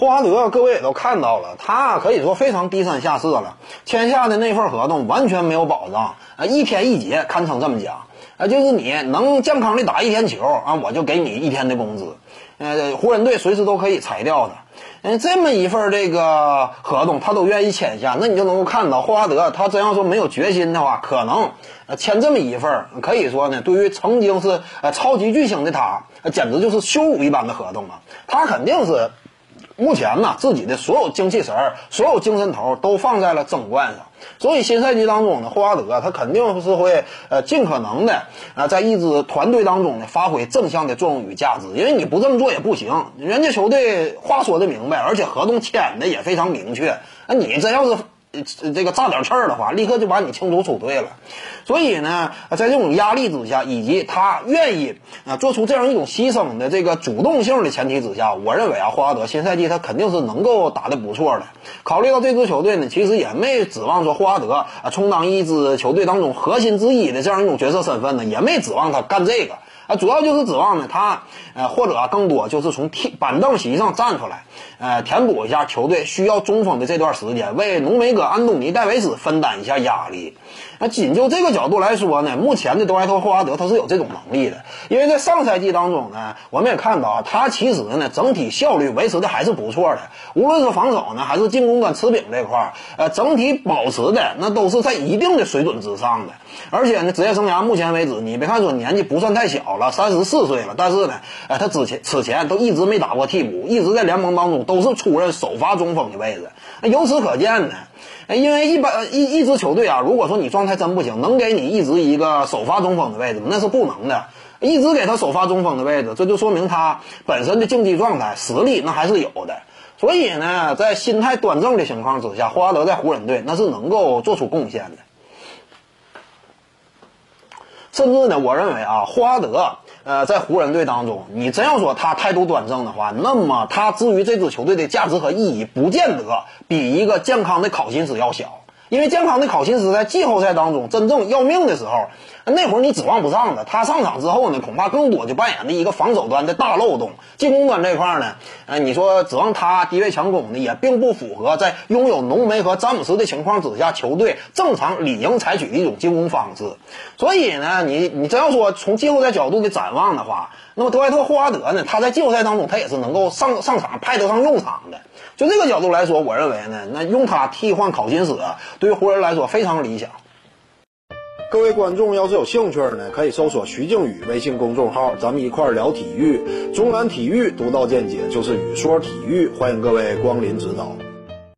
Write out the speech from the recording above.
霍华德，各位也都看到了，他可以说非常低三下四了，签下的那份合同完全没有保障啊，一天一结，堪称这么讲啊，就是你能健康的打一天球啊，我就给你一天的工资，呃，湖人队随时都可以裁掉他，嗯，这么一份这个合同他都愿意签下，那你就能够看到霍华德他真要说没有决心的话，可能签这么一份，可以说呢，对于曾经是呃超级巨星的他，简直就是羞辱一般的合同啊，他肯定是。目前呢，自己的所有精气神儿、所有精神头都放在了争冠上，所以新赛季当中呢，霍华德他肯定是会呃尽可能的啊，在一支团队当中呢发挥正向的作用与价值，因为你不这么做也不行。人家球队话说的明白，而且合同签的也非常明确，那你真要是。这个炸点刺儿的话，立刻就把你清除出队了。所以呢，在这种压力之下，以及他愿意啊做出这样一种牺牲的这个主动性的前提之下，我认为啊，霍华德新赛季他肯定是能够打得不错的。考虑到这支球队呢，其实也没指望说霍华德啊充当一支球队当中核心之一的这样一种角色身份呢，也没指望他干这个。啊，主要就是指望呢，他，呃，或者更多就是从替板凳席上站出来，呃，填补一下球队需要中锋的这段时间，为浓眉哥安东尼戴维斯分担一下压力。那仅就这个角度来说呢，目前的德怀特霍华德他是有这种能力的，因为在上赛季当中呢，我们也看到啊，他其实呢整体效率维持的还是不错的，无论是防守呢还是进攻端持饼这块儿，呃，整体保持的那都是在一定的水准之上的。而且呢，职业生涯目前为止，你别看说年纪不算太小了，三十四岁了，但是呢，呃，他之前此前都一直没打过替补，一直在联盟当中都是出任首发中锋的位置。那由此可见呢，因为一般一一支球队啊，如果说你状态真不行，能给你一直一个首发中锋的位置吗？那是不能的。一直给他首发中锋的位置，这就说明他本身的竞技状态、实力那还是有的。所以呢，在心态端正的情况之下，霍华德在湖人队那是能够做出贡献的。甚至呢，我认为啊，霍华德，呃，在湖人队当中，你真要说他态度端正的话，那么他至于这支球队的价值和意义，不见得比一个健康的考辛斯要小。因为健康的考辛斯在季后赛当中真正要命的时候，那会儿你指望不上的。他上场之后呢，恐怕更多就扮演的一个防守端的大漏洞。进攻端这块呢，呃，你说指望他低位强攻呢，也并不符合在拥有浓眉和詹姆斯的情况之下，球队正常理应采取的一种进攻方式。所以呢，你你真要说从季后赛角度的展望的话，那么德怀特霍华德呢，他在季后赛当中他也是能够上上场派得上用场的。就这个角度来说，我认为呢，那用他替换考辛斯，对于湖人来说非常理想。各位观众要是有兴趣呢，可以搜索徐静宇微信公众号，咱们一块儿聊体育。中南体育独到见解就是语说体育，欢迎各位光临指导。